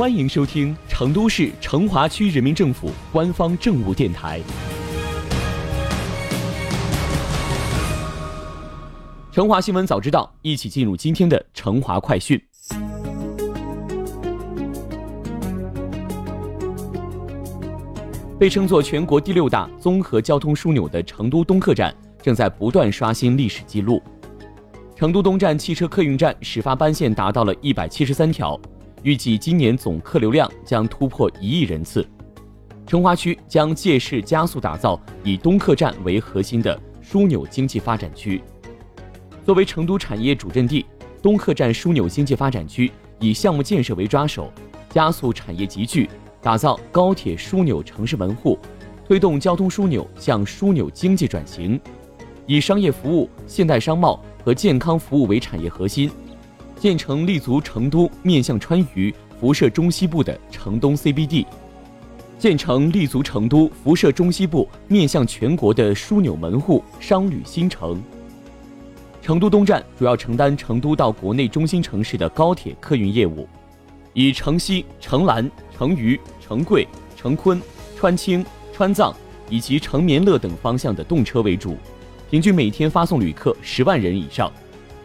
欢迎收听成都市成华区人民政府官方政务电台《成华新闻早知道》，一起进入今天的成华快讯。被称作全国第六大综合交通枢纽的成都东客站，正在不断刷新历史记录。成都东站汽车客运站始发班线达到了一百七十三条。预计今年总客流量将突破一亿人次。成华区将借势加速打造以东客站为核心的枢纽经济发展区。作为成都产业主阵地，东客站枢纽经济发展区以项目建设为抓手，加速产业集聚，打造高铁枢纽城市门户，推动交通枢纽向枢纽经济转型。以商业服务、现代商贸和健康服务为产业核心。建成立足成都、面向川渝、辐射中西部的成东 CBD，建成立足成都、辐射中西部、面向全国的枢纽门户商旅新城。成都东站主要承担成都到国内中心城市的高铁客运业务，以成西、成兰、成渝、成贵、成昆、川青、川藏以及成绵乐等方向的动车为主，平均每天发送旅客十万人以上。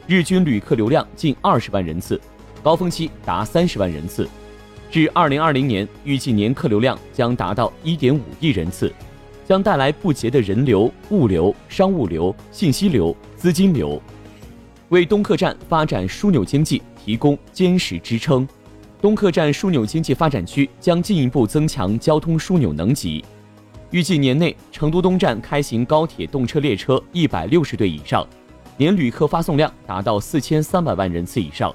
日均旅客流量近二十万人次，高峰期达三十万人次。至二零二零年，预计年客流量将达到一点五亿人次，将带来不竭的人流、物流、商务流、信息流、资金流，为东客站发展枢纽经济提供坚实支撑。东客站枢纽经济发展区将进一步增强交通枢纽能级，预计年内成都东站开行高铁动车列车一百六十对以上。年旅客发送量达到四千三百万人次以上，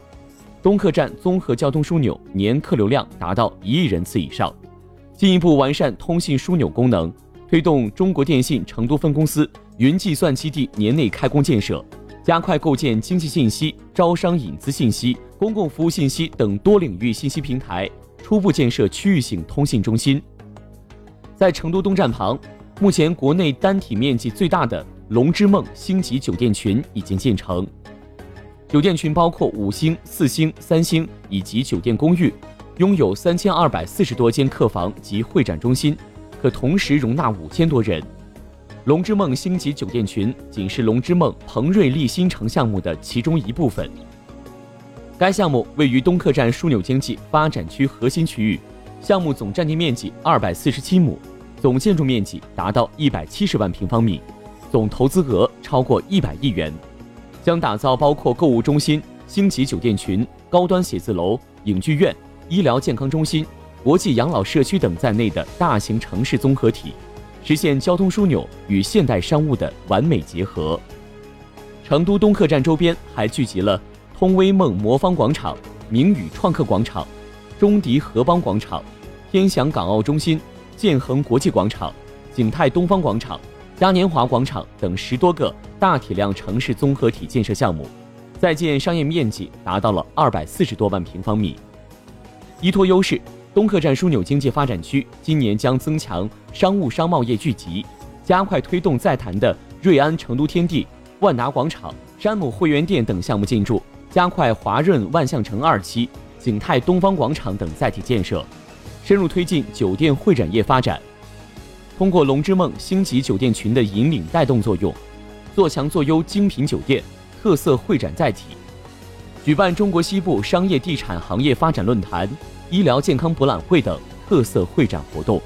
东客站综合交通枢纽年客流量达到一亿人次以上，进一步完善通信枢纽功能，推动中国电信成都分公司云计算基地年内开工建设，加快构建经济信息、招商引资信息、公共服务信息等多领域信息平台，初步建设区域性通信中心。在成都东站旁，目前国内单体面积最大的。龙之梦星级酒店群已经建成，酒店群包括五星、四星、三星以及酒店公寓，拥有三千二百四十多间客房及会展中心，可同时容纳五千多人。龙之梦星级酒店群仅是龙之梦鹏瑞丽新城项目的其中一部分。该项目位于东客站枢纽经济发展区核心区域，项目总占地面积二百四十七亩，总建筑面积达到一百七十万平方米。总投资额超过一百亿元，将打造包括购物中心、星级酒店群、高端写字楼、影剧院、医疗健康中心、国际养老社区等在内的大型城市综合体，实现交通枢纽与现代商务的完美结合。成都东客站周边还聚集了通威梦魔方广场、明宇创客广场、中迪合邦广场、天祥港澳中心、建恒国际广场、景泰东方广场。嘉年华广场等十多个大体量城市综合体建设项目，在建商业面积达到了二百四十多万平方米。依托优势，东客站枢纽经济发展区今年将增强商务商贸业聚集，加快推动在谈的瑞安成都天地、万达广场、山姆会员店等项目进驻，加快华润万象城二期、景泰东方广场等载体建设，深入推进酒店会展业发展。通过龙之梦星级酒店群的引领带动作用，做强做优精品酒店特色会展载体，举办中国西部商业地产行业发展论坛、医疗健康博览会等特色会展活动。